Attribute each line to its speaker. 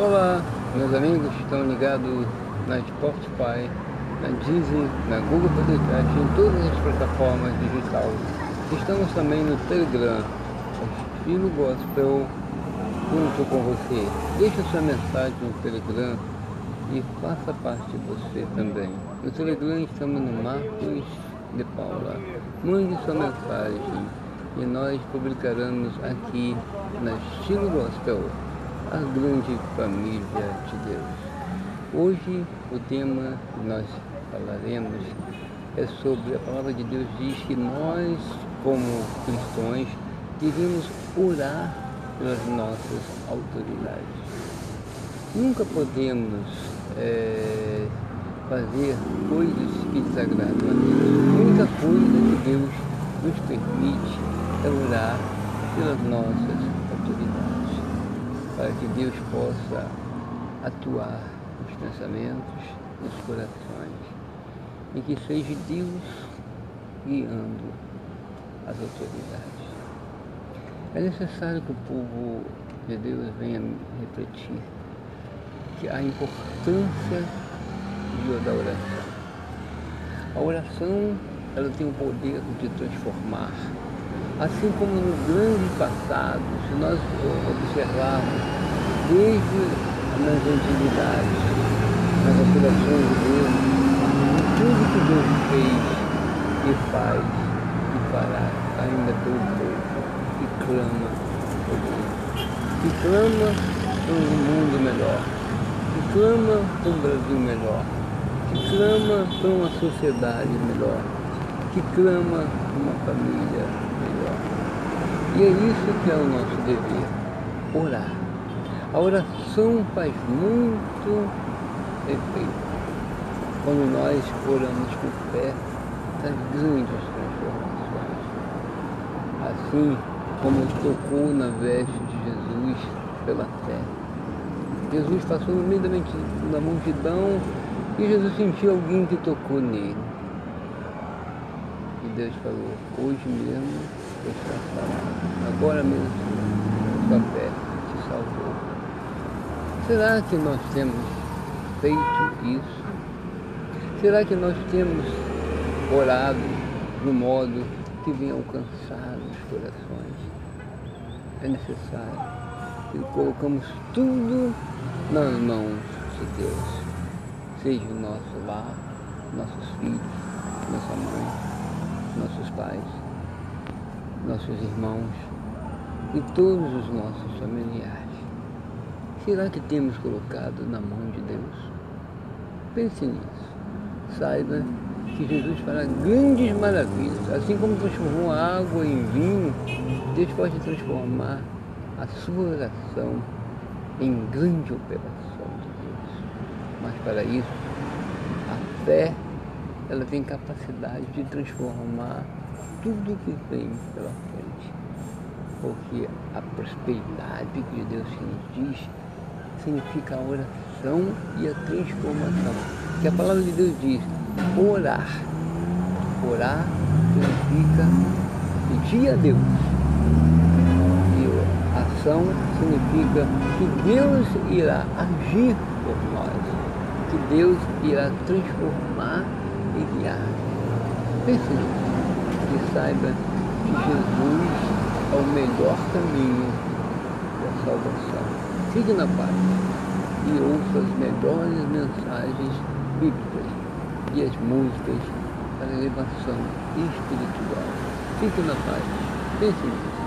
Speaker 1: Olá, meus amigos estão ligados na Spotify, na Disney, na Google Podcast, em todas as plataformas digitais. Estamos também no Telegram, estilo gospel, junto com você. Deixe sua mensagem no Telegram e faça parte você também. No Telegram estamos no Marcos de Paula. Mande sua mensagem e nós publicaremos aqui na Estilo Gospel a grande família de Deus. Hoje o tema que nós falaremos é sobre a palavra de Deus diz que nós, como cristãos, devemos orar pelas nossas autoridades. Nunca podemos é, fazer coisas que desagradam a Deus. A única coisa que Deus nos permite é orar pelas nossas autoridades para que Deus possa atuar nos pensamentos, nos corações, e que seja Deus guiando as autoridades. É necessário que o povo de Deus venha refletir que a importância da oração. A oração ela tem o poder de transformar Assim como no grande passado, se nós observarmos desde nas antiguidades, nas operações de Deus, tudo que Deus fez e faz e fará ainda pelo povo que clama por Deus, que clama por um mundo melhor, que clama por um Brasil melhor, que clama por uma sociedade melhor, que clama por uma família e é isso que é o nosso dever, orar. A oração faz muito efeito. Quando nós oramos com fé, traz grandes transformações. Assim como tocou na veste de Jesus pela fé. Jesus passou no meio da multidão e Jesus sentiu alguém que tocou nele. E Deus falou, hoje mesmo está salvo. Agora mesmo, sua fé te salvou. Será que nós temos feito isso? Será que nós temos orado no modo que venha alcançar os corações? É necessário que colocamos tudo nas mãos de Deus. Seja o nosso lar, nossos filhos, nossa mãe, nossos pais nossos irmãos e todos os nossos familiares. Será que temos colocado na mão de Deus? Pense nisso. Saiba que Jesus fará grandes maravilhas. Assim como transformou a água em vinho, Deus pode transformar a sua oração em grande operação de Deus. Mas para isso, a fé ela tem capacidade de transformar tudo que vem pela frente. Porque a prosperidade que Deus nos diz significa a oração e a transformação. Que a palavra de Deus diz, orar. Orar significa pedir a Deus. E ação significa que Deus irá agir por nós. Que Deus irá transformar e guiar. Pense nisso e saiba que Jesus é o melhor caminho da salvação. Siga na paz e ouça as melhores mensagens bíblicas e as músicas para elevação espiritual. Fique na paz. Pense nisso.